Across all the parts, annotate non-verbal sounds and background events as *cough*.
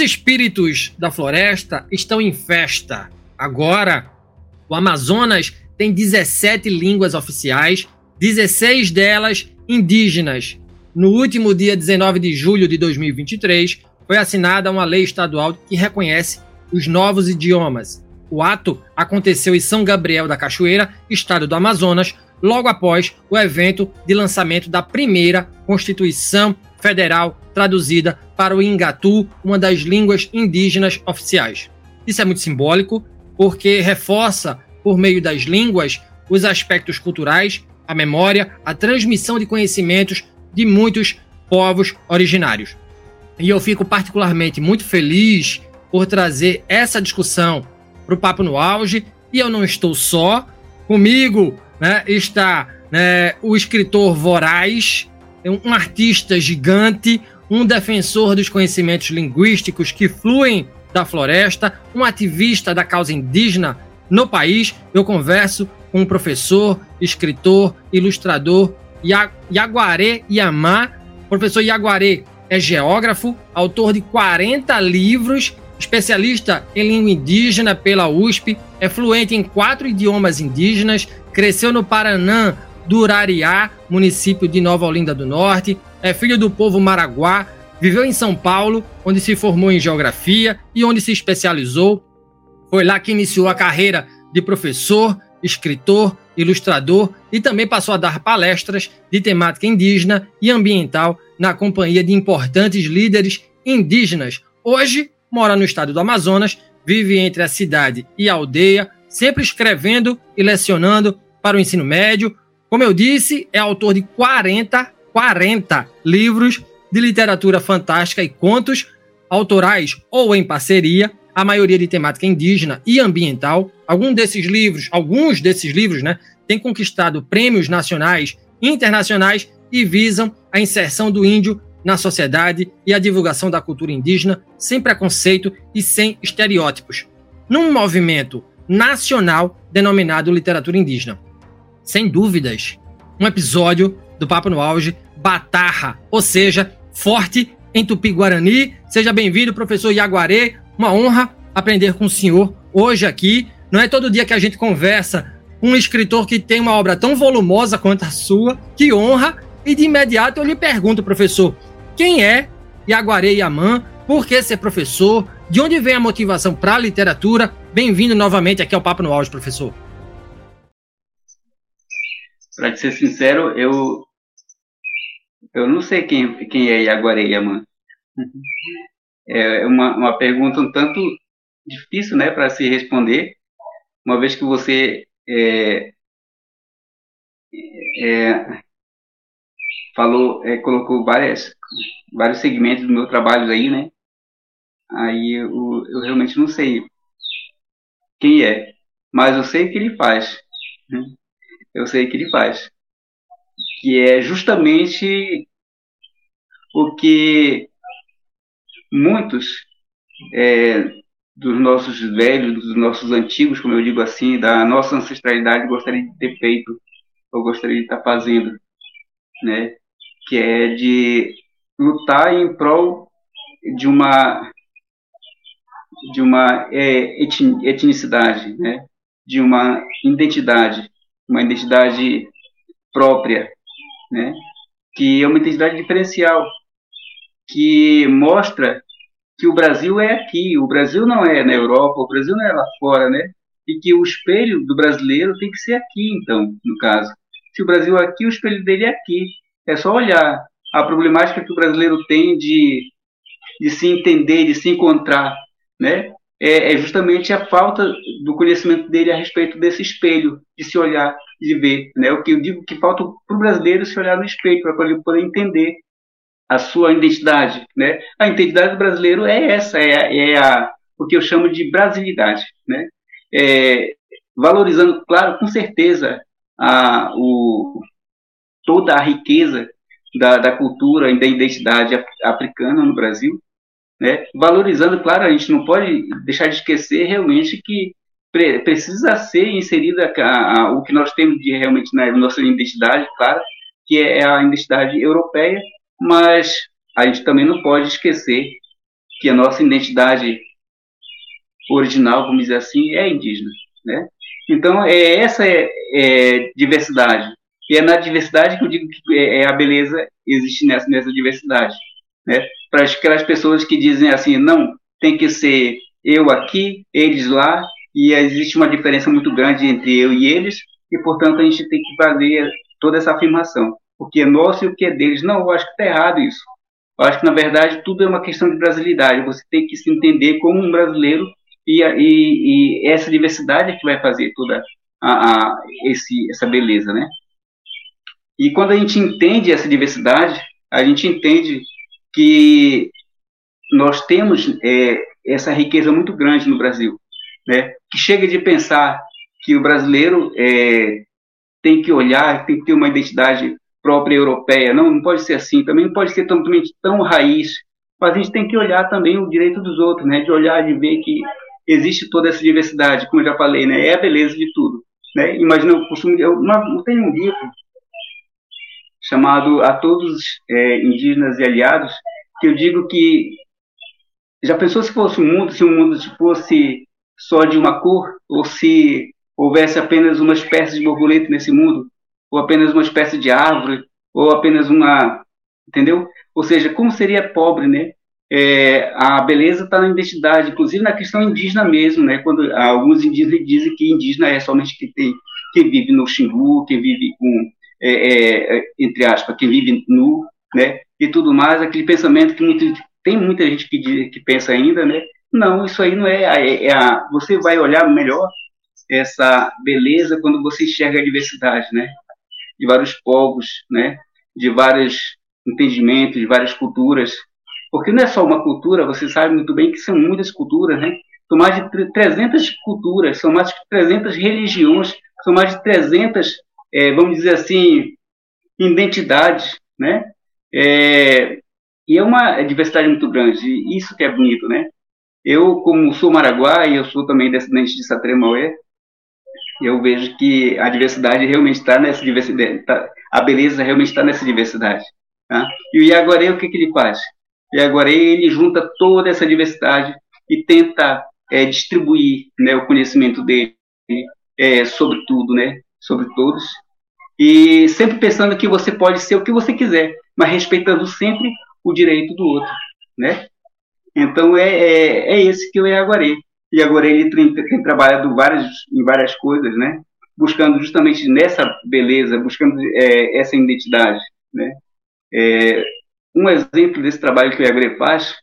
Os espíritos da floresta estão em festa. Agora, o Amazonas tem 17 línguas oficiais, 16 delas indígenas. No último dia 19 de julho de 2023, foi assinada uma lei estadual que reconhece os novos idiomas. O ato aconteceu em São Gabriel da Cachoeira, estado do Amazonas, logo após o evento de lançamento da primeira Constituição Federal traduzida para o Ingatu, uma das línguas indígenas oficiais. Isso é muito simbólico, porque reforça, por meio das línguas, os aspectos culturais, a memória, a transmissão de conhecimentos de muitos povos originários. E eu fico particularmente muito feliz por trazer essa discussão para o Papo no Auge, e eu não estou só. Comigo né, está né, o escritor Voraz, um artista gigante, um defensor dos conhecimentos linguísticos que fluem da floresta, um ativista da causa indígena no país. Eu converso com um professor, escritor, ilustrador, Yaguaré Yamá. Professor Yaguaré é geógrafo, autor de 40 livros, especialista em língua indígena pela USP, é fluente em quatro idiomas indígenas, cresceu no Paraná, Durariá, município de Nova Olinda do Norte, é filho do povo Maraguá, viveu em São Paulo, onde se formou em geografia e onde se especializou. Foi lá que iniciou a carreira de professor, escritor, ilustrador e também passou a dar palestras de temática indígena e ambiental na companhia de importantes líderes indígenas. Hoje mora no estado do Amazonas, vive entre a cidade e a aldeia, sempre escrevendo e lecionando para o ensino médio. Como eu disse, é autor de 40 40 livros de literatura fantástica e contos autorais ou em parceria, a maioria de temática indígena e ambiental. Alguns desses livros, alguns desses livros, né, têm conquistado prêmios nacionais e internacionais e visam a inserção do índio na sociedade e a divulgação da cultura indígena sem preconceito e sem estereótipos, num movimento nacional denominado literatura indígena. Sem dúvidas, um episódio do Papo no Auge, Batarra, ou seja, forte em Tupi-Guarani. Seja bem-vindo, professor Iaguaré. Uma honra aprender com o senhor hoje aqui. Não é todo dia que a gente conversa com um escritor que tem uma obra tão volumosa quanto a sua. Que honra! E de imediato eu lhe pergunto, professor, quem é Iaguaré Yaman? Por que ser professor? De onde vem a motivação para a literatura? Bem-vindo novamente aqui ao Papo no Auge, professor. Para ser sincero, eu eu não sei quem, quem é Iaguareia, mano. É uma, uma pergunta um tanto difícil, né, para se responder, uma vez que você é, é, falou, é, colocou várias, vários segmentos do meu trabalho aí, né? Aí eu, eu realmente não sei quem é, mas eu sei o que ele faz. Né? Eu sei que ele faz que é justamente o que muitos é, dos nossos velhos, dos nossos antigos, como eu digo assim, da nossa ancestralidade gostariam de ter feito, ou gostariam de estar fazendo, né? Que é de lutar em prol de uma de uma é, etnicidade, né? De uma identidade, uma identidade própria, né? que é uma identidade diferencial, que mostra que o Brasil é aqui, o Brasil não é na Europa, o Brasil não é lá fora, né? E que o espelho do brasileiro tem que ser aqui, então, no caso. Se o Brasil é aqui, o espelho dele é aqui. É só olhar a problemática que o brasileiro tem de, de se entender, de se encontrar né? É, é, justamente a falta do conhecimento dele a respeito desse espelho, de se olhar, de ver, né? O que eu digo que falta para o brasileiro se olhar no espelho para ele poder entender a sua identidade, né? A identidade do brasileiro é essa, é, é a o que eu chamo de brasilidade, né? É, valorizando, claro, com certeza, a, o, toda a riqueza da, da cultura e da identidade africana no Brasil, né? valorizando, claro, a gente não pode deixar de esquecer realmente que pre precisa ser inserida a, a, o que nós temos de realmente na nossa identidade, claro, que é a identidade europeia, mas a gente também não pode esquecer que a nossa identidade original, vamos dizer assim, é indígena, né? Então, é, essa é, é diversidade. E é na diversidade que eu digo que é, é a beleza existe nessa, nessa diversidade. Né? Para aquelas pessoas que dizem assim, não, tem que ser eu aqui, eles lá, e existe uma diferença muito grande entre eu e eles, e portanto a gente tem que fazer toda essa afirmação. O que é nosso e o que é deles. Não, eu acho que está errado isso. Eu acho que, na verdade, tudo é uma questão de brasilidade. Você tem que se entender como um brasileiro e, e, e essa diversidade é que vai fazer toda a, a, esse, essa beleza, né? E quando a gente entende essa diversidade, a gente entende que nós temos é, essa riqueza muito grande no Brasil, né? Que chega de pensar que o brasileiro é, tem que olhar, tem que ter uma identidade própria europeia. Não, não pode ser assim. Também não pode ser tão, tão raiz. Mas a gente tem que olhar também o direito dos outros, né? De olhar, de ver que existe toda essa diversidade, como eu já falei, né? É a beleza de tudo. Né? Imagina, eu costumo, eu, eu tenho um livro chamado A Todos é, Indígenas e Aliados, que eu digo que já pensou se fosse um mundo, se o um mundo fosse só de uma cor, ou se houvesse apenas uma espécie de borboleta nesse mundo, ou apenas uma espécie de árvore, ou apenas uma, entendeu? Ou seja, como seria pobre, né? é, a beleza está na identidade, inclusive na questão indígena mesmo, né? Quando alguns indígenas dizem que indígena é somente quem tem, quem vive no Xingu, quem vive com, é, é, é, entre aspas, quem vive nu, né? E tudo mais, aquele pensamento que muito, tem muita gente que, que pensa ainda, né? Não, isso aí não é, é, é a, você vai olhar melhor essa beleza quando você enxerga a diversidade, né? De vários povos, né? De vários entendimentos, de várias culturas, porque não é só uma cultura, você sabe muito bem que são muitas culturas, né? São mais de 300 culturas, são mais de 300 religiões, são mais de 300, é, vamos dizer assim, identidades, né? É, e é uma diversidade muito grande, e isso que é bonito, né? Eu, como sou maraguá e eu sou também descendente de Satremaué, eu vejo que a diversidade realmente está nessa diversidade, tá, a beleza realmente está nessa diversidade. Tá? E o Iaguaré, o que, que ele faz? E agora ele junta toda essa diversidade e tenta é, distribuir né, o conhecimento dele é, sobre tudo, né, sobre todos. E sempre pensando que você pode ser o que você quiser, mas respeitando sempre o direito do outro, né? Então é, é, é esse que Aguaré. E agora ele tem, tem, trabalhado várias, em várias coisas, né? Buscando justamente nessa beleza, buscando é, essa identidade, né? É, um exemplo desse trabalho que o IAGRE faz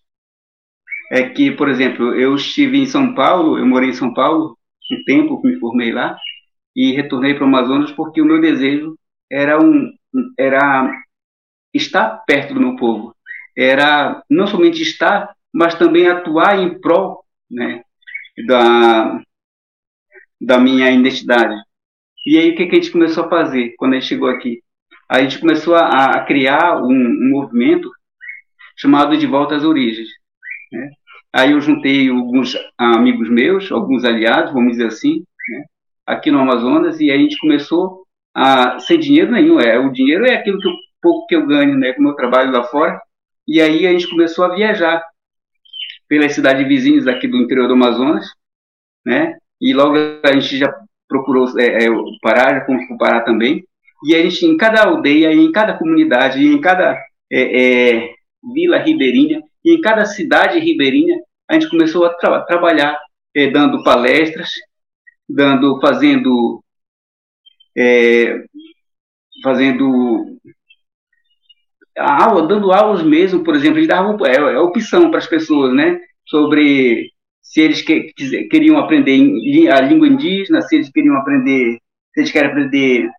é que, por exemplo, eu estive em São Paulo, eu morei em São Paulo um tempo me formei lá e retornei para o Amazonas porque o meu desejo era um era estar perto do meu povo, era não somente estar, mas também atuar em prol, né, da da minha identidade. E aí o que, que a gente começou a fazer quando a gente chegou aqui? a gente começou a, a criar um, um, movimento chamado De Volta às Origens. Né? Aí eu juntei alguns amigos meus, alguns aliados, vamos dizer assim, né? Aqui no Amazonas, e a gente começou a, sem dinheiro nenhum, é, o dinheiro é aquilo que eu, pouco que eu ganho né, o meu trabalho lá fora, e aí a gente começou a viajar pelas cidades vizinhas aqui do interior do Amazonas, né? E logo a gente já procurou é, é, parar, já fomos para o Pará também, e a gente, em cada aldeia, em cada comunidade, em cada é, é, vila ribeirinha, em cada cidade ribeirinha, a gente começou a tra trabalhar, é, dando palestras, dando, fazendo, é, fazendo aula, dando aulas mesmo, por exemplo, a gente dava é, é opção para as pessoas, né, sobre se eles que, queriam aprender a língua indígena, se eles queriam aprender, se eles querem aprender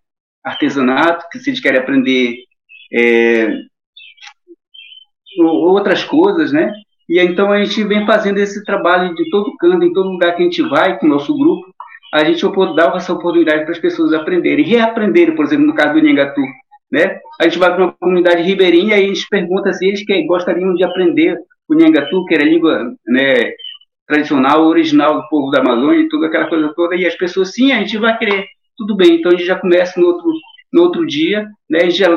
artesanato, se eles querem aprender é, outras coisas, né? E então a gente vem fazendo esse trabalho de todo canto, em todo lugar que a gente vai com o nosso grupo, a gente dá essa oportunidade para as pessoas aprenderem, reaprenderem, por exemplo, no caso do Nhangatu, né? A gente vai para uma comunidade ribeirinha e a gente pergunta se eles gostariam de aprender o Nhangatu, que era a língua né, tradicional, original do povo da Amazônia, e toda aquela coisa toda, e as pessoas, sim, a gente vai querer, tudo bem, então a gente já começa no outro, no outro dia, né? A gente já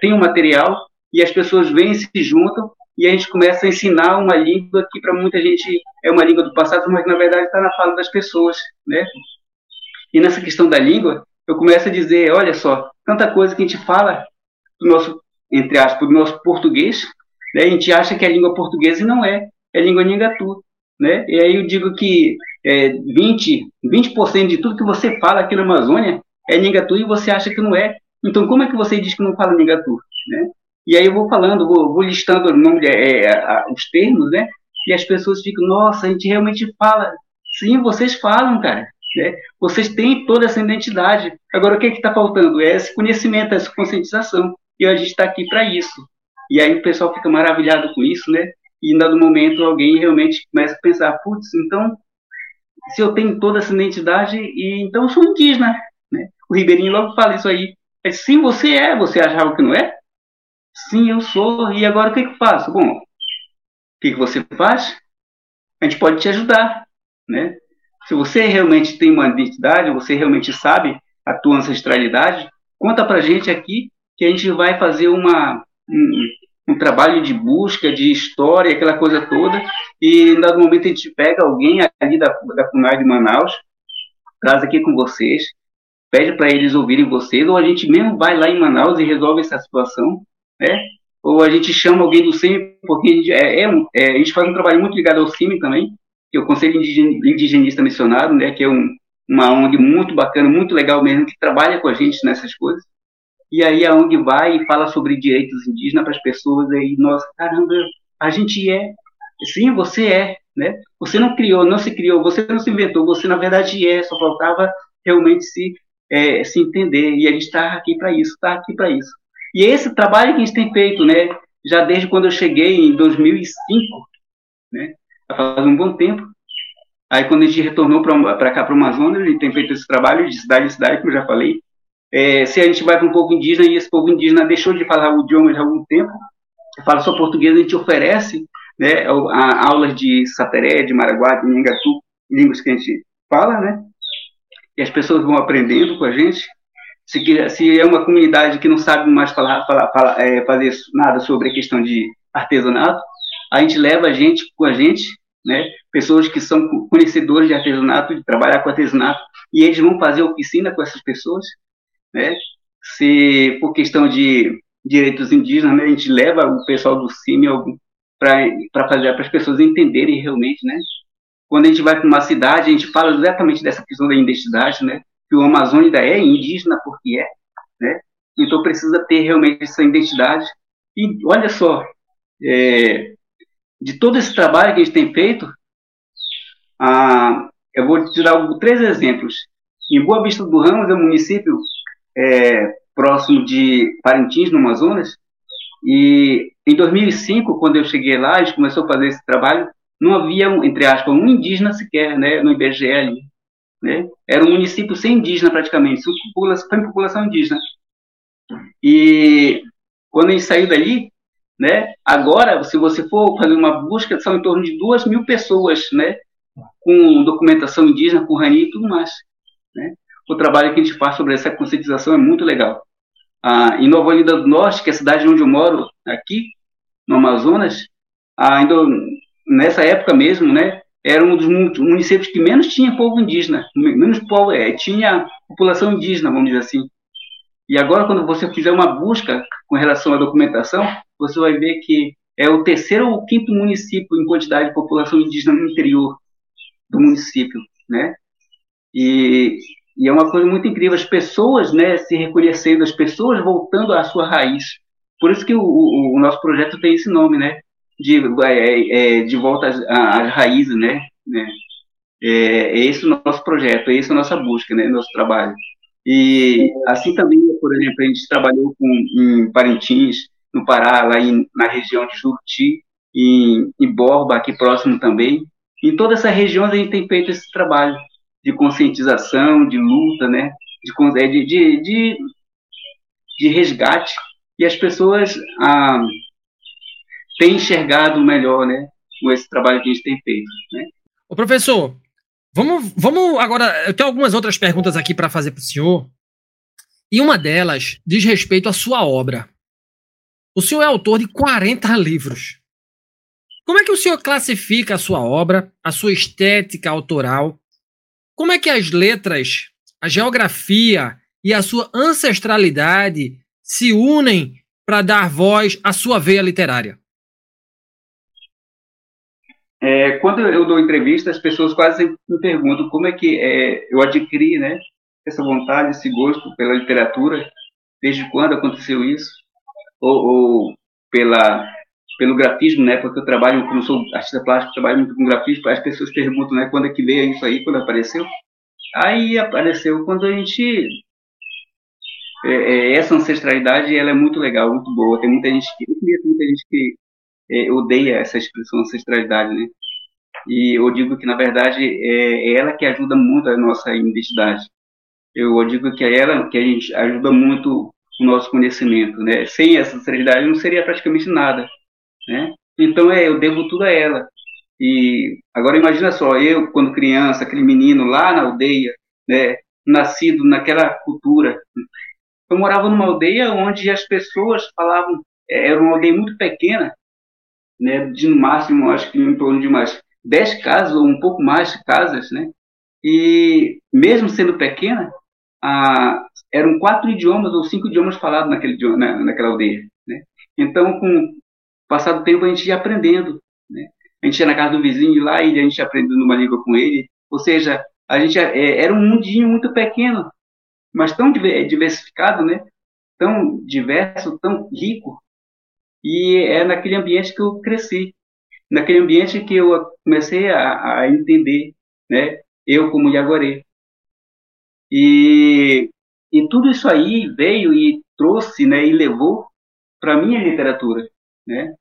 tem o um material, e as pessoas vêm se juntam, e a gente começa a ensinar uma língua que para muita gente é uma língua do passado, mas na verdade está na fala das pessoas, né? E nessa questão da língua, eu começo a dizer, olha só, tanta coisa que a gente fala do nosso, entre aspas, do nosso português, né? A gente acha que é língua portuguesa e não é, é língua ningatu, né? E aí eu digo que é, 20, 20% de tudo que você fala aqui na Amazônia é ningatu e você acha que não é. Então como é que você diz que não fala ningatu, né? E aí eu vou falando, vou, vou listando nome, é, é, os termos, né? E as pessoas ficam, nossa, a gente realmente fala. Sim, vocês falam, cara. Né? Vocês têm toda essa identidade. Agora, o que é está faltando? É esse conhecimento, essa conscientização. E a gente está aqui para isso. E aí o pessoal fica maravilhado com isso, né? E em dado momento alguém realmente começa a pensar, putz, então, se eu tenho toda essa identidade, e então eu sou indígena. Né? O Ribeirinho logo fala isso aí. É, Sim, você é. Você achava que não é? Sim, eu sou. E agora o que, que eu faço? Bom, o que, que você faz? A gente pode te ajudar, né? Se você realmente tem uma identidade, você realmente sabe a tua ancestralidade, conta pra gente aqui que a gente vai fazer uma, um, um trabalho de busca, de história, aquela coisa toda, e em dado momento a gente pega alguém ali da, da FUNAI de Manaus, traz aqui com vocês, pede para eles ouvirem vocês, ou a gente mesmo vai lá em Manaus e resolve essa situação, né? Ou a gente chama alguém do CIMI, porque a gente, é, é, é, a gente faz um trabalho muito ligado ao CIMI também, que é o Conselho Indigenista Missionário, né, que é um, uma ONG muito bacana, muito legal mesmo, que trabalha com a gente nessas coisas. E aí a ONG vai e fala sobre direitos indígenas para as pessoas, e nossa, caramba, a gente é. Sim, você é, né? Você não criou, não se criou, você não se inventou, você na verdade é, só faltava realmente se, é, se entender. E a gente está aqui para isso, está aqui para isso. E esse trabalho que a gente tem feito, né, já desde quando eu cheguei em 2005, né, faz um bom tempo. Aí quando a gente retornou para cá, para o Amazonas, a gente tem feito esse trabalho de cidade em cidade, como eu já falei. É, se a gente vai para um povo indígena e esse povo indígena deixou de falar o idioma já algum tempo, fala só português, a gente oferece né, aulas de sateré, de maraguá, de nhangatu, línguas que a gente fala, né? E as pessoas vão aprendendo com a gente se, se é uma comunidade que não sabe mais falar, falar, falar é, fazer nada sobre a questão de artesanato, a gente leva a gente com a gente, né, pessoas que são conhecedores de artesanato, de trabalhar com artesanato, e eles vão fazer oficina com essas pessoas, né, se por questão de direitos indígenas, né, a gente leva o pessoal do CIMI para fazer para as pessoas entenderem realmente, né, quando a gente vai para uma cidade, a gente fala exatamente dessa questão da identidade, né, que o ainda é indígena porque é, né? Então precisa ter realmente essa identidade. E olha só, é, de todo esse trabalho que a gente tem feito, ah, eu vou te dar três exemplos. Em Boa Vista do Ramos é um município é, próximo de Parintins, no Amazonas, e em 2005, quando eu cheguei lá, a gente começou a fazer esse trabalho, não havia, entre aspas, um indígena sequer, né, no IBGE ali. Né? Era um município sem indígena praticamente, sem população, sem população indígena. E quando a gente saiu dali, né, agora, se você for fazer uma busca, são em torno de duas mil pessoas, né, com documentação indígena, com RANI e tudo mais. Né? O trabalho que a gente faz sobre essa conscientização é muito legal. Ah, em Nova Olinda do Norte, que é a cidade onde eu moro, aqui, no Amazonas, ainda nessa época mesmo, né, era um dos municípios que menos tinha povo indígena, menos povo, é, tinha população indígena, vamos dizer assim. E agora, quando você fizer uma busca com relação à documentação, você vai ver que é o terceiro ou quinto município em quantidade de população indígena no interior do município, né? E, e é uma coisa muito incrível, as pessoas, né, se reconhecendo, as pessoas voltando à sua raiz. Por isso que o, o, o nosso projeto tem esse nome, né? De, é, é, de volta às, às, raízes, né? né? É, é esse o nosso projeto, é essa a nossa busca, né? Nosso trabalho. E assim também, por exemplo, a gente trabalhou com, em Parintins, no Pará, lá em, na região de Juruti, em, em Borba, aqui próximo também. Em toda essa região a gente tem feito esse trabalho de conscientização, de luta, né? de, é, de, de, de, de resgate, e as pessoas ah, têm enxergado melhor né, com esse trabalho que a gente tem feito. Né? Ô, professor, vamos, vamos agora. Eu tenho algumas outras perguntas aqui para fazer para o senhor. E uma delas diz respeito à sua obra. O senhor é autor de 40 livros. Como é que o senhor classifica a sua obra, a sua estética autoral? Como é que as letras a geografia e a sua ancestralidade se unem para dar voz à sua veia literária? É, quando eu dou entrevista, as pessoas quase me perguntam como é que é, eu adquiri né, essa vontade, esse gosto pela literatura, desde quando aconteceu isso, ou, ou pela, pelo grafismo, né, porque eu trabalho, como sou artista plástico, trabalho muito com grafismo, as pessoas perguntam né, quando é que veio isso aí, quando apareceu. Aí apareceu quando a gente. É, é, essa ancestralidade ela é muito legal, muito boa. Tem muita gente que. muita gente que odeia essa expressão ancestralidade, né? E eu digo que, na verdade, é, é ela que ajuda muito a nossa identidade. Eu digo que é ela que a gente ajuda muito o nosso conhecimento, né? Sem essa ancestralidade não seria praticamente nada, né? Então, é, eu devo tudo a ela. E agora imagina só, eu quando criança, aquele menino lá na aldeia, né, nascido naquela cultura. Eu morava numa aldeia onde as pessoas falavam, é, era uma aldeia muito pequena, né, de no máximo, acho que em torno de umas 10 casas ou um pouco mais de casas, né? E mesmo sendo pequena, a, eram quatro idiomas ou cinco idiomas falados naquele, na, naquela aldeia, né? Então, com o passar do tempo, a gente ia aprendendo, né? a gente ia na casa do vizinho lá e a gente aprendendo uma língua com ele. Ou seja, a gente é, era um mundinho muito pequeno, mas tão diversificado, né? Tão diverso, tão rico. E é naquele ambiente que eu cresci, naquele ambiente que eu comecei a, a entender, né? Eu como Yaguaré. E, e tudo isso aí veio e trouxe, né? E levou para minha literatura, né?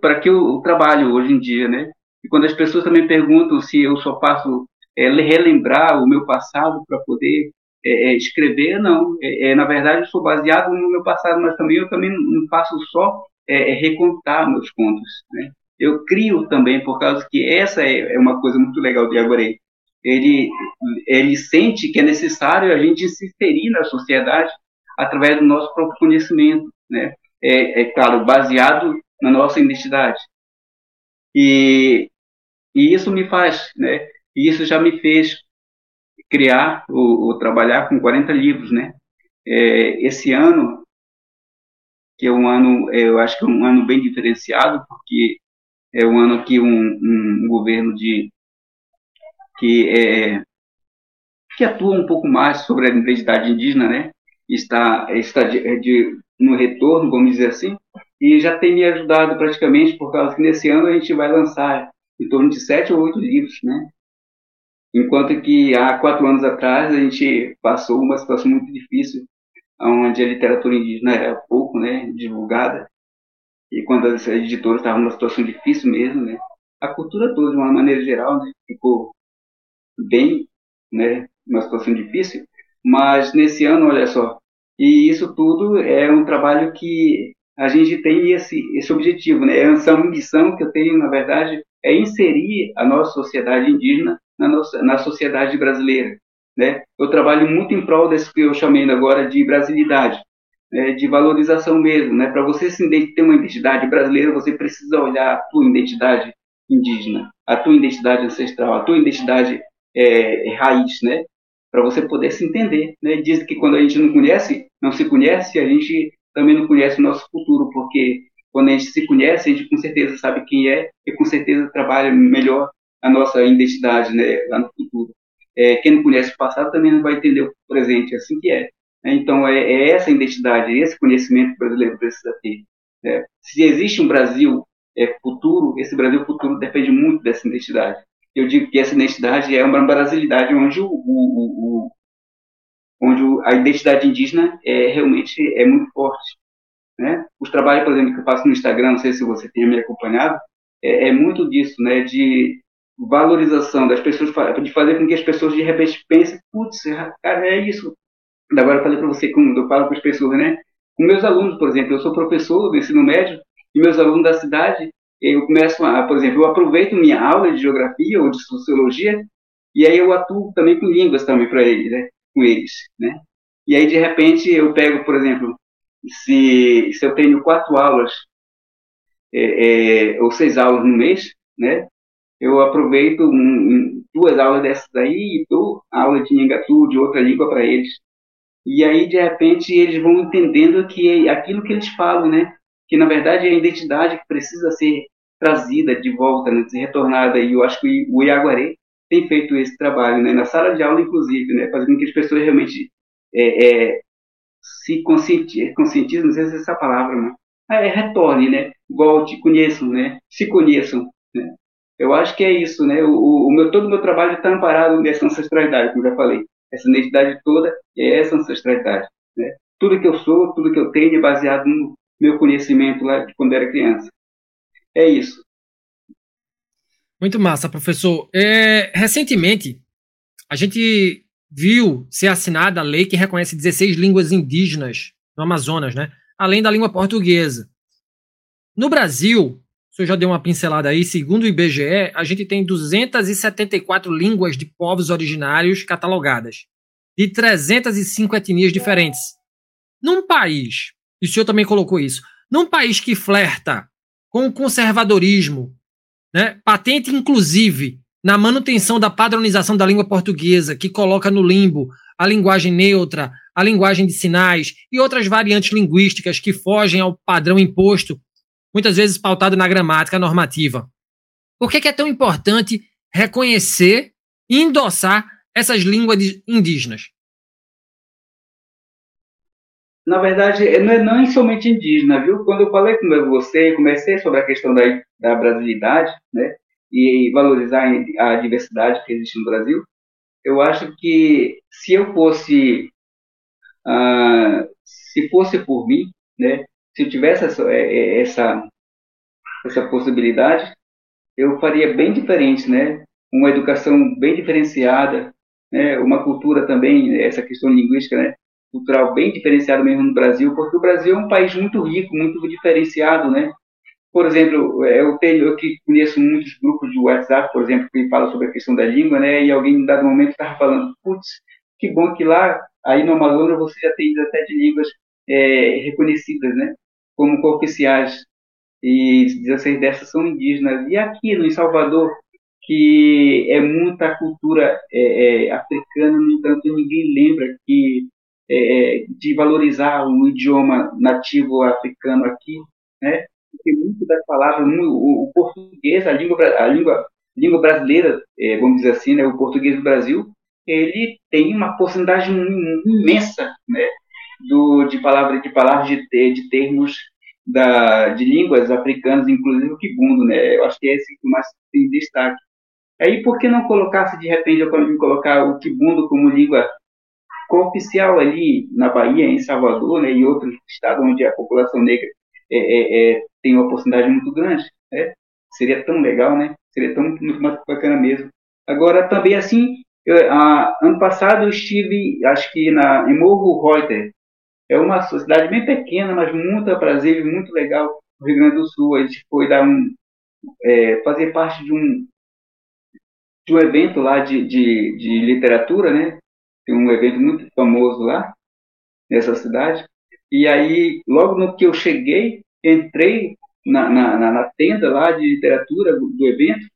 para que eu trabalho hoje em dia, né? E quando as pessoas também perguntam se eu só faço é, relembrar o meu passado para poder é, é, escrever, não. É, é, na verdade, eu sou baseado no meu passado, mas também eu também não faço só é, recontar meus contos, né? Eu crio também, por causa que essa é, uma coisa muito legal de Agorei. Ele, ele sente que é necessário a gente se inserir na sociedade através do nosso próprio conhecimento, né? É, é claro, baseado na nossa identidade. E, e isso me faz, né? E isso já me fez criar ou, ou trabalhar com 40 livros, né? É, esse ano, que é um ano, é, eu acho que é um ano bem diferenciado, porque é um ano que um, um governo de que é, que atua um pouco mais sobre a identidade indígena, né? Está está de, de no retorno, vamos dizer assim, e já tem me ajudado praticamente, por causa que nesse ano a gente vai lançar em torno de sete ou oito livros, né? Enquanto que há quatro anos atrás a gente passou uma situação muito difícil, onde a literatura indígena era pouco né, divulgada, e quando as editoras estavam numa situação difícil mesmo, né? A cultura toda, de uma maneira geral, né, ficou bem, né, uma situação difícil, mas nesse ano, olha só, e isso tudo é um trabalho que a gente tem esse, esse objetivo, né? Essa missão que eu tenho, na verdade, é inserir a nossa sociedade indígena na, nossa, na sociedade brasileira, né? Eu trabalho muito em prol desse que eu chamei agora de brasilidade, né? de valorização mesmo, né? Para você ter uma identidade brasileira, você precisa olhar a tua identidade indígena, a tua identidade ancestral, a tua identidade é, raiz, né? Para você poder se entender, né? Diz que quando a gente não conhece, não se conhece, a gente também não conhece o nosso futuro, porque quando a gente se conhece, a gente com certeza sabe quem é e com certeza trabalha melhor a nossa identidade né, lá no futuro. É, quem não conhece o passado também não vai entender o presente, é assim que é. Né? Então, é, é, essa identidade, esse conhecimento que o brasileiro precisa ter. Né? Se existe um Brasil é, futuro, esse Brasil futuro depende muito dessa identidade. eu digo que essa identidade é uma brasilidade onde, o, o, o onde a identidade indígena é realmente é muito forte. Né? Os trabalhos, por exemplo, que eu faço no Instagram, não sei se você tem me acompanhado, é, é muito disso, né? de valorização das pessoas, de fazer com que as pessoas de repente pensem, putz, cara, é isso. Agora eu falei para você, quando eu falo com as pessoas, né? Com meus alunos, por exemplo, eu sou professor do ensino médio, e meus alunos da cidade, eu começo a, por exemplo, eu aproveito minha aula de geografia ou de sociologia, e aí eu atuo também com línguas também para eles, né? Com eles, né? E aí, de repente, eu pego, por exemplo, se, se eu tenho quatro aulas é, é, ou seis aulas no mês, né? Eu aproveito um, um, duas aulas dessas aí e dou aula de Nhangatu, de outra língua para eles. E aí, de repente, eles vão entendendo que é aquilo que eles falam, né? Que, na verdade, é a identidade que precisa ser trazida de volta, né? retornada. E eu acho que o Iaguaré tem feito esse trabalho, né? Na sala de aula, inclusive, né? Fazendo com que as pessoas realmente é, é, se conscientizem, conscientizem, não sei se é essa palavra, mas é, retorne, né? Volte, conheçam, né? Se conheçam, né? Eu acho que é isso, né? O, o meu, todo o meu trabalho está amparado nessa ancestralidade, como já falei. Essa identidade toda é essa ancestralidade, né? Tudo que eu sou, tudo que eu tenho é baseado no meu conhecimento lá de quando era criança. É isso. Muito massa, professor. É, recentemente, a gente viu ser assinada a lei que reconhece 16 línguas indígenas no Amazonas, né? além da língua portuguesa. No Brasil, o senhor já deu uma pincelada aí, segundo o IBGE, a gente tem 274 línguas de povos originários catalogadas, de 305 etnias diferentes. Num país, e o senhor também colocou isso, num país que flerta com o conservadorismo, né, patente inclusive na manutenção da padronização da língua portuguesa, que coloca no limbo a linguagem neutra, a linguagem de sinais e outras variantes linguísticas que fogem ao padrão imposto, muitas vezes pautado na gramática normativa. Por que, é tão importante reconhecer e endossar essas línguas indígenas? Na verdade, não é não somente indígena, viu? Quando eu falei com você, comecei sobre a questão da, da brasilidade, né? E valorizar a diversidade que existe no Brasil, eu acho que se eu fosse ah, se fosse por mim, né, se eu tivesse essa, é, é, essa, essa possibilidade, eu faria bem diferente, né? Uma educação bem diferenciada, né? Uma cultura também, essa questão linguística, né? Cultural bem diferenciada mesmo no Brasil, porque o Brasil é um país muito rico, muito diferenciado, né? Por exemplo, eu tenho, eu que conheço muitos grupos de WhatsApp, por exemplo, que falam sobre a questão da língua, né? E alguém em dado momento estava falando, putz, que bom que lá Aí no Amazonas você já tem 17 línguas é, reconhecidas, né? Como cooficiais. E 16 dessas são indígenas. E aqui no Salvador, que é muita cultura é, é, africana, no entanto, ninguém lembra que é, é, de valorizar o idioma nativo africano aqui, né? Porque muito das palavras, o, o português, a língua, a língua, língua brasileira, é, vamos dizer assim, né? O português do Brasil ele tem uma porcentagem imensa né, do, de palavras de palavras de, de termos da, de línguas africanas, inclusive o kibundo, né? Eu acho que é esse que mais tem destaque. Aí por que não colocasse de repente eu colocar o kibundo como língua oficial ali na Bahia, em Salvador, né, e outros estados onde a população negra é, é, é, tem uma porcentagem muito grande, né? Seria tão legal, né? Seria tão muito mais bacana mesmo. Agora também assim eu, ano passado eu estive, acho que na, em Morro Reuter. É uma cidade bem pequena, mas muito aprazível, muito legal, no Rio Grande do Sul. A gente foi dar um, é, fazer parte de um, de um evento lá de, de, de literatura, né? Tem um evento muito famoso lá, nessa cidade. E aí, logo no que eu cheguei, entrei na, na, na tenda lá de literatura do, do evento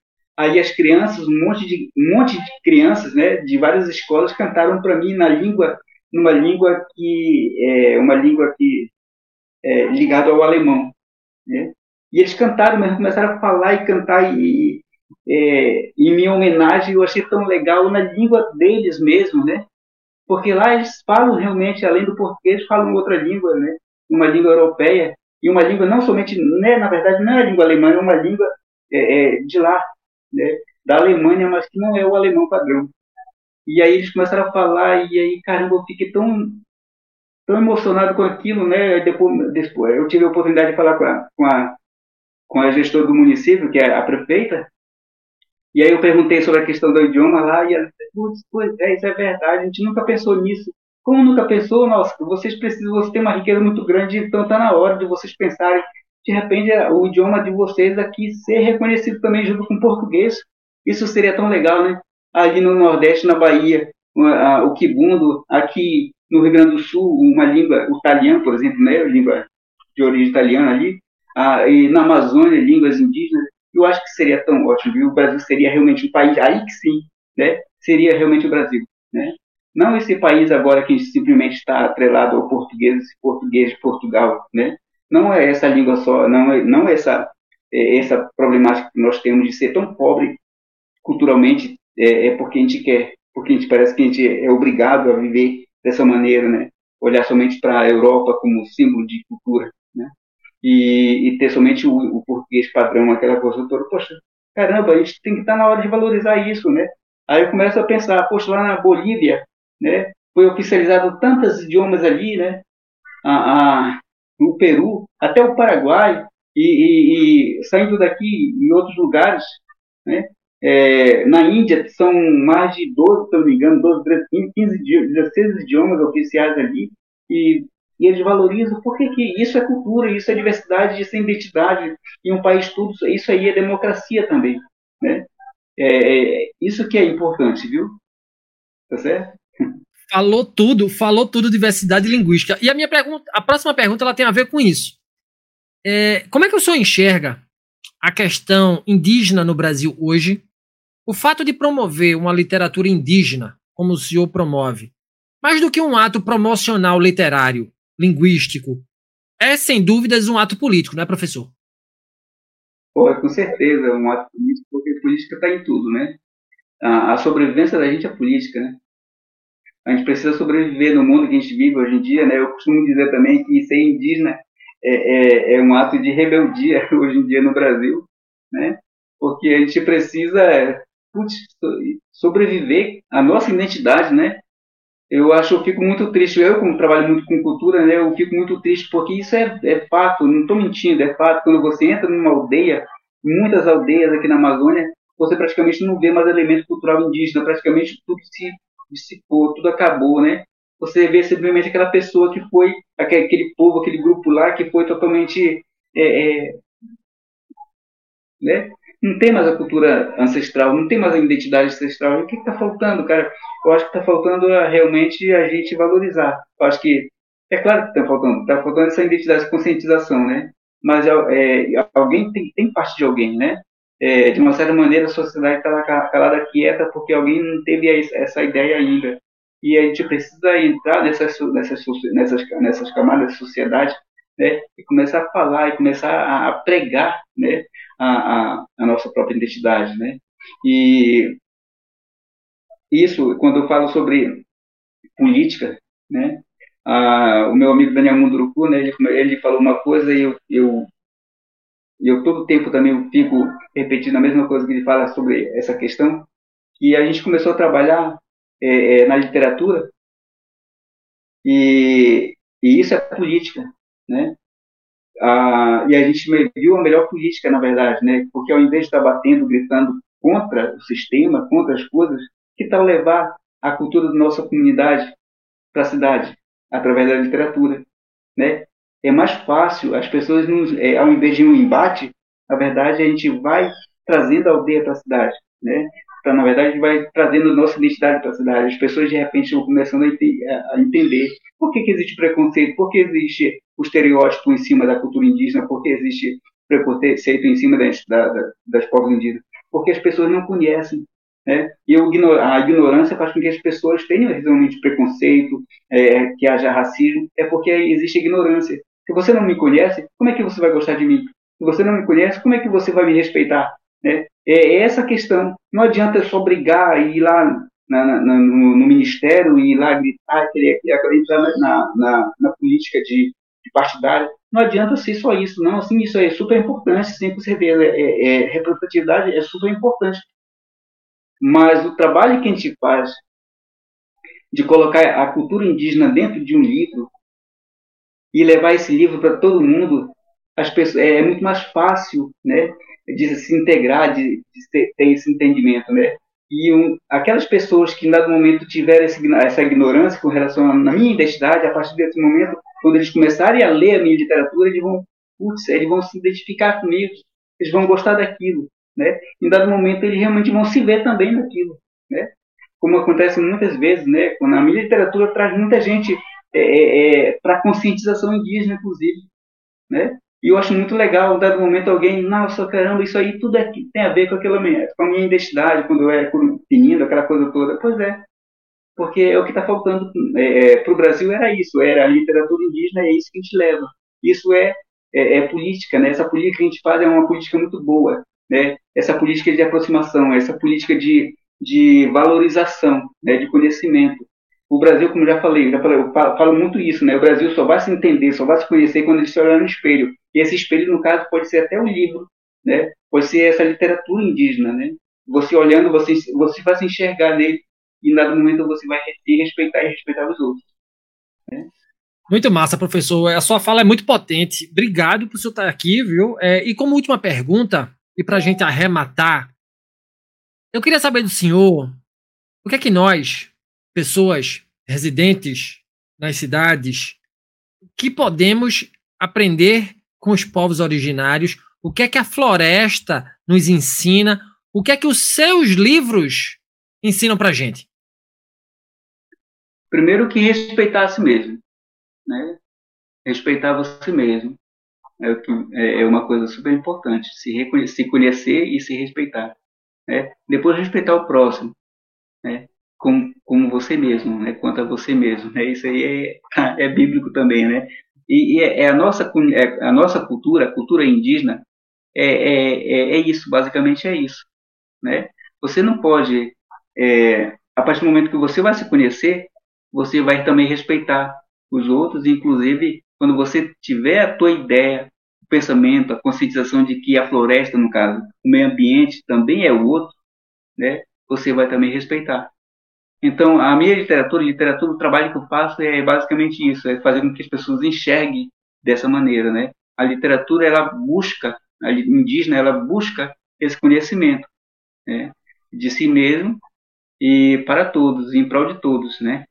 Aí as crianças, um monte de, um monte de crianças, né, de várias escolas cantaram para mim na língua, numa língua que é uma língua que é ligada ao alemão, né? E eles cantaram, mas começaram a falar e cantar e é, em minha homenagem eu achei tão legal na língua deles mesmo, né? Porque lá eles falam realmente, além do português, falam outra língua, né? Uma língua europeia e uma língua não somente, né, na verdade, não é a língua alemã, é uma língua é, é, de lá, né? da Alemanha, mas que não é o alemão padrão. E aí eles começaram a falar, e aí, caramba, eu fiquei tão, tão emocionado com aquilo, né? Depois, depois eu tive a oportunidade de falar com a, com a, com a gestora do município, que é a prefeita, e aí eu perguntei sobre a questão do idioma lá, e ela disse, pois é, isso é verdade, a gente nunca pensou nisso. Como nunca pensou, nossa, vocês precisam, você tem uma riqueza muito grande, então está na hora de vocês pensarem, de repente, o idioma de vocês aqui ser reconhecido também junto com o português. Isso seria tão legal, né? Ali no Nordeste, na Bahia, o Kibundo, aqui no Rio Grande do Sul, uma língua, o italiano, por exemplo, né? Língua de origem italiana ali, e na Amazônia, línguas indígenas. Eu acho que seria tão ótimo, viu? O Brasil seria realmente um país, aí que sim, né? Seria realmente o Brasil, né? Não esse país agora que simplesmente está atrelado ao português, esse português de Portugal, né? Não é essa língua só, não é, não é essa, é essa problemática que nós temos de ser tão pobre culturalmente, é, é, porque a gente quer, porque a gente parece que a gente é obrigado a viver dessa maneira, né? Olhar somente para a Europa como símbolo de cultura, né? E, e ter somente o, o, português padrão, aquela coisa toda. Poxa, caramba, a gente tem que estar na hora de valorizar isso, né? Aí eu começo a pensar, poxa, lá na Bolívia, né? Foi oficializado tantos idiomas ali, né? A, a, no Peru, até o Paraguai, e, e, e saindo daqui em outros lugares, né? É, na Índia são mais de 12, se não me engano, 12, 13, 15, 16 idiomas oficiais ali, e, e eles valorizam, porque que isso é cultura, isso é diversidade, isso é identidade, e um país tudo, isso aí é democracia também, né? É, é, isso que é importante, viu? Tá certo? Falou tudo, falou tudo diversidade linguística. E a minha pergunta, a próxima pergunta, ela tem a ver com isso. É, como é que o senhor enxerga a questão indígena no Brasil hoje? O fato de promover uma literatura indígena, como o senhor promove, mais do que um ato promocional literário, linguístico, é sem dúvidas um ato político, não é, professor? Pô, com certeza, é um ato político, porque política está em tudo, né? A, a sobrevivência da gente é política, né? A gente precisa sobreviver no mundo que a gente vive hoje em dia, né? Eu costumo dizer também que ser indígena é, é, é um ato de rebeldia *laughs* hoje em dia no Brasil, né? Porque a gente precisa putz, sobreviver a nossa identidade, né? Eu acho, eu fico muito triste. Eu, como trabalho muito com cultura, né, eu fico muito triste porque isso é, é fato. Não estou mentindo, é fato. Quando você entra numa aldeia, muitas aldeias aqui na Amazônia, você praticamente não vê mais elemento cultural indígena. Praticamente tudo se dissipou, tudo acabou, né? Você vê simplesmente aquela pessoa que foi, aquele povo, aquele grupo lá que foi totalmente. É, é, né? Não tem mais a cultura ancestral, não tem mais a identidade ancestral. O que está faltando, cara? Eu acho que está faltando realmente a gente valorizar. Eu acho que, é claro que está faltando, está faltando essa identidade, essa conscientização, né? Mas é, alguém tem, tem parte de alguém, né? é, de uma certa maneira, a sociedade está calada quieta porque alguém não teve essa ideia ainda. E a gente precisa entrar nessas, nessas, nessas, nessas camadas da sociedade né, e começar a falar e começar a, pregar né, a, a, a, nossa própria identidade. Né? E isso, quando eu falo sobre política, né, o meu amigo Daniel Munduruku, né, ele, ele falou uma coisa e eu, eu eu todo tempo também fico repetindo a mesma coisa que ele fala sobre essa questão, e a gente começou a trabalhar é, é, na literatura, e, e, isso é política, né? Ah, e a gente viu a melhor política, na verdade, né? Porque ao invés de estar batendo, gritando contra o sistema, contra as coisas, que tal levar a cultura da nossa comunidade para a cidade através da literatura, né? é mais fácil, as pessoas, é, ao invés de um embate, na verdade, a gente vai trazendo a aldeia para a cidade, né? Então, na verdade, vai trazendo nossa identidade para a cidade. As pessoas, de repente, vão começando a, a entender por que, que, existe preconceito, por que existe o estereótipo em cima da cultura indígena, por que existe preconceito em cima das, da, das povos indígenas. Porque as pessoas não conhecem. Né? E a ignorância faz com que as pessoas tenham realmente preconceito, é, que haja racismo, é porque existe ignorância. Se você não me conhece, como é que você vai gostar de mim? Se você não me conhece, como é que você vai me respeitar? Né? É essa a questão. Não adianta só brigar e ir lá na, na, no, no, ministério e ir lá gritar, querer, querer na, na, na política de, de partidária. Não adianta ser só isso, não. Assim, isso é super importante, sempre você vê. É, é, representatividade é super importante. Mas o trabalho que a gente faz de colocar a cultura indígena dentro de um livro e levar esse livro para todo mundo, as pessoas, é, é, muito mais fácil, né, de se integrar, de, de ter, ter, esse entendimento, né? E um, aquelas pessoas que, em dado momento, tiveram esse, essa ignorância com relação à minha identidade, a partir desse momento, quando eles começarem a ler a minha literatura, eles vão, putz, eles vão se identificar comigo, eles vão gostar daquilo, né? Em dado momento, eles realmente vão se ver também naquilo, né? Como acontece muitas vezes, né? Quando a minha literatura traz muita gente é, é, é para conscientização indígena, inclusive, né? E eu acho muito legal, em dado momento, alguém, nossa, caramba, isso aí tudo aqui tem a ver com aquela minha, com a minha identidade, quando eu era menino, aquela coisa toda. Pois é, porque é o que está faltando é, é para o Brasil era isso, era a literatura indígena, é isso que a gente leva. Isso é, é, é, política, né? Essa política que a gente faz é uma política muito boa, né? Essa política de aproximação, essa política de, de valorização, né? De conhecimento o Brasil, como já falei, já falei, eu falo muito isso, né? O Brasil só vai se entender, só vai se conhecer quando ele se olhar no espelho. E esse espelho, no caso, pode ser até um livro, né? Pode ser essa literatura indígena, né? Você olhando, você, você vai se enxergar nele e, dado momento, você vai se respeitar e respeitar os outros. Né? Muito massa, professor. A sua fala é muito potente. Obrigado por senhor estar aqui, viu? É, e como última pergunta, e para a gente arrematar, eu queria saber do senhor o que é que nós, pessoas residentes nas cidades, que podemos aprender com os povos originários, o que é que a floresta nos ensina, o que é que os seus livros ensinam para gente? Primeiro que respeitar a si mesmo, né? Respeitar você mesmo é, é, é uma coisa super importante, se, reconhecer, se conhecer e se respeitar. Né? Depois respeitar o próximo, né? como, como você mesmo, né? quanto a você mesmo. Né? Isso aí é, *laughs* é bíblico também, né? E, e é, é, a nossa é, a nossa cultura, a cultura indígena, é, é, é, é isso, basicamente é isso, né? Você não pode, é, a partir do momento que você vai se conhecer, você vai também respeitar os outros, inclusive quando você tiver a tua ideia, o pensamento, a conscientização de que a floresta, no caso, o meio ambiente também é o outro, né? Você vai também respeitar. Então, a minha literatura, literatura, o trabalho que eu faço é basicamente isso, é fazer com que as pessoas enxerguem dessa maneira, né? A literatura, ela busca, a indígena, ela busca esse conhecimento, né? De si mesmo e para todos, em prol de todos, né?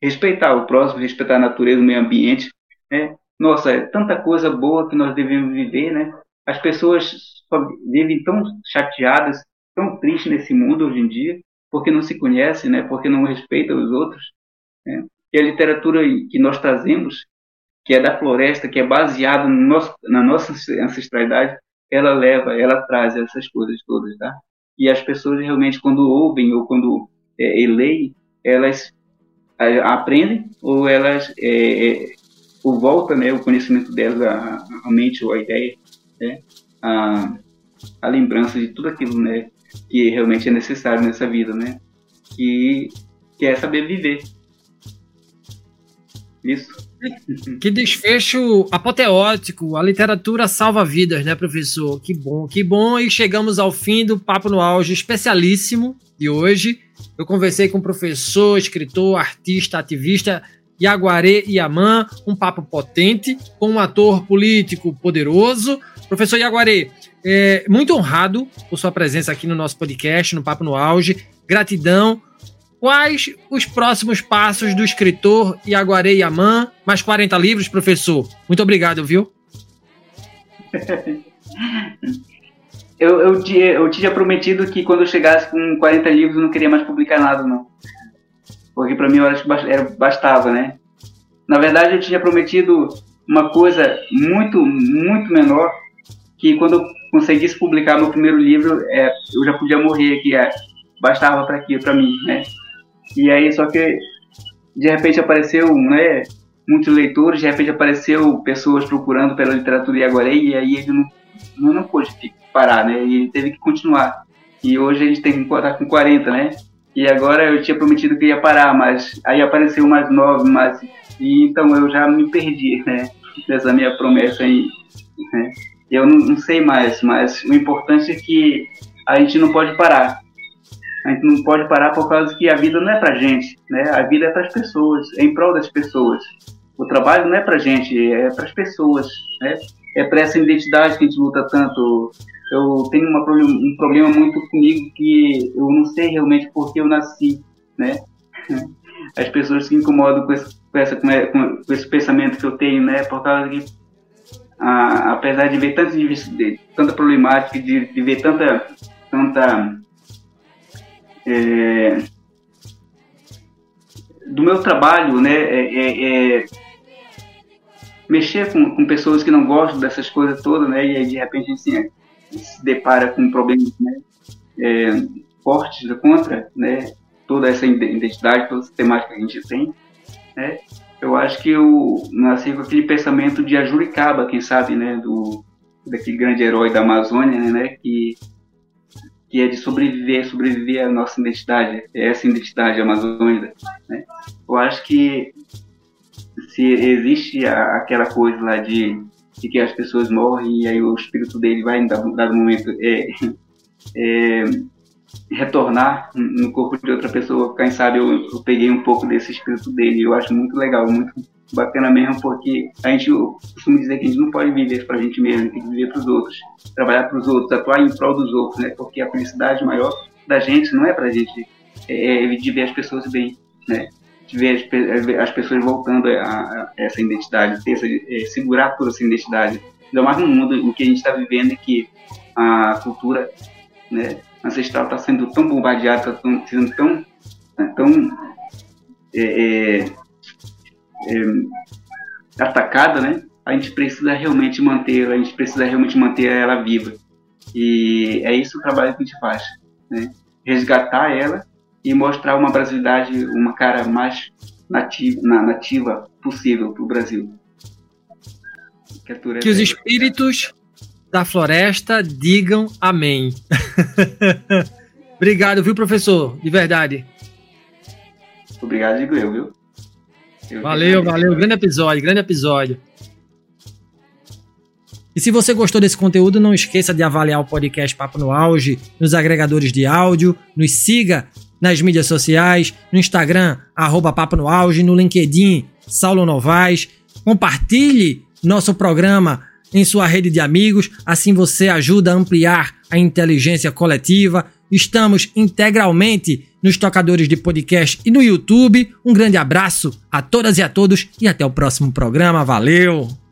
Respeitar o próximo, respeitar a natureza, o meio ambiente, né? Nossa, é tanta coisa boa que nós devemos viver, né? As pessoas vivem tão chateadas, tão tristes nesse mundo hoje em dia, porque não se conhece, né? Porque não respeita os outros. Né? E a literatura que nós trazemos, que é da floresta, que é baseada no na nossa ancestralidade, ela leva, ela traz essas coisas todas, tá? E as pessoas realmente, quando ouvem ou quando é, leem, elas aprendem ou elas é, é, ou volta, né, o conhecimento delas, a, a mente ou a ideia, né, a, a lembrança de tudo aquilo, né, que realmente é necessário nessa vida, né? E que é saber viver. Isso. *laughs* Que desfecho apoteótico. A literatura salva vidas, né, professor? Que bom, que bom. E chegamos ao fim do Papo no Auge especialíssimo de hoje. Eu conversei com professor, escritor, artista, ativista Yaguaré Yaman, um papo potente, com um ator político poderoso. Professor Yaguaré, é, muito honrado por sua presença aqui no nosso podcast, no Papo no Auge. Gratidão. Quais os próximos passos do escritor Iaguaré Yaman? Mais 40 livros, professor. Muito obrigado, viu? *laughs* eu, eu, eu tinha prometido que quando eu chegasse com 40 livros eu não queria mais publicar nada, não. Porque para mim eu acho que bastava, né? Na verdade, eu tinha prometido uma coisa muito, muito menor, que quando eu conseguisse publicar meu primeiro livro, é, eu já podia morrer, que é, bastava para aqui, para mim, né? E aí, só que de repente apareceu, né, muitos leitores, de repente apareceu pessoas procurando pela literatura Iaguaré, e aí ele não, não, não pôde parar, né? E ele teve que continuar. E hoje a gente tem que tá com 40, né? E agora eu tinha prometido que ia parar, mas aí apareceu mais nove, mas e então eu já me perdi, né? Nessa minha promessa aí. Né? Eu não, não, sei mais, mas o importante é que a gente não pode parar. A gente não pode parar por causa que a vida não é pra gente, né? A vida é para as pessoas, é em prol das pessoas. O trabalho não é pra gente, é para as pessoas, né? É para essa identidade que a gente luta tanto. Eu tenho uma, um problema muito comigo que eu não sei realmente por que eu nasci, né? *laughs* As pessoas se incomodam com esse, com, essa, com esse pensamento que eu tenho, né? Por causa que a, apesar de ver tanta problemática, de, de, ver tanta, tanta é, do meu trabalho, né, é, é, é, mexer com, com pessoas que não gostam dessas coisas todas, né, e aí de repente assim, se depara com problemas, né, é, fortes contra, né, toda essa identidade, toda essa temática que a gente tem, né, eu acho que eu nasci com aquele pensamento de Ajuricaba, quem sabe, né, do daquele grande herói da Amazônia, né, que que é de sobreviver, sobreviver à nossa identidade, é essa identidade amazônica, né? Eu acho que se existe a, aquela coisa lá de, de, que as pessoas morrem e aí o espírito dele vai em dado momento é, é retornar no corpo de outra pessoa. Quem sabe eu, eu, peguei um pouco desse espírito dele. Eu acho muito legal, muito bacana mesmo, porque a gente costuma dizer que a gente não pode viver para a gente mesmo, tem que viver para os outros, trabalhar para os outros, atuar em prol dos outros, né? Porque a felicidade maior da gente não é para a gente, é, é de ver as pessoas bem, né? Ver as, as pessoas voltando a, a, essa identidade, ter essa, é, segurar por essa identidade. Ainda mais no mundo em que a gente está vivendo, que a cultura, né? ancestral está sendo tão bombardeada, está sendo tão, né, tão é, é, é, atacada, né? A gente precisa realmente manter, a gente precisa realmente manter ela viva. E é isso o trabalho que a gente faz, né? Resgatar ela e mostrar uma brasilidade, uma cara mais nativa, nativa possível para o Brasil. Que, que os espíritos da floresta digam amém. *laughs* Obrigado, viu, professor? De verdade. Obrigado, digo eu, viu? Eu valeu, valeu. Grande episódio, grande episódio. E se você gostou desse conteúdo, não esqueça de avaliar o podcast Papo no Auge nos agregadores de áudio, nos siga nas mídias sociais, no Instagram, arroba Papo no Auge, no LinkedIn, Saulo Novaes. Compartilhe nosso programa em sua rede de amigos, assim você ajuda a ampliar a inteligência coletiva. Estamos integralmente nos tocadores de podcast e no YouTube. Um grande abraço a todas e a todos e até o próximo programa. Valeu!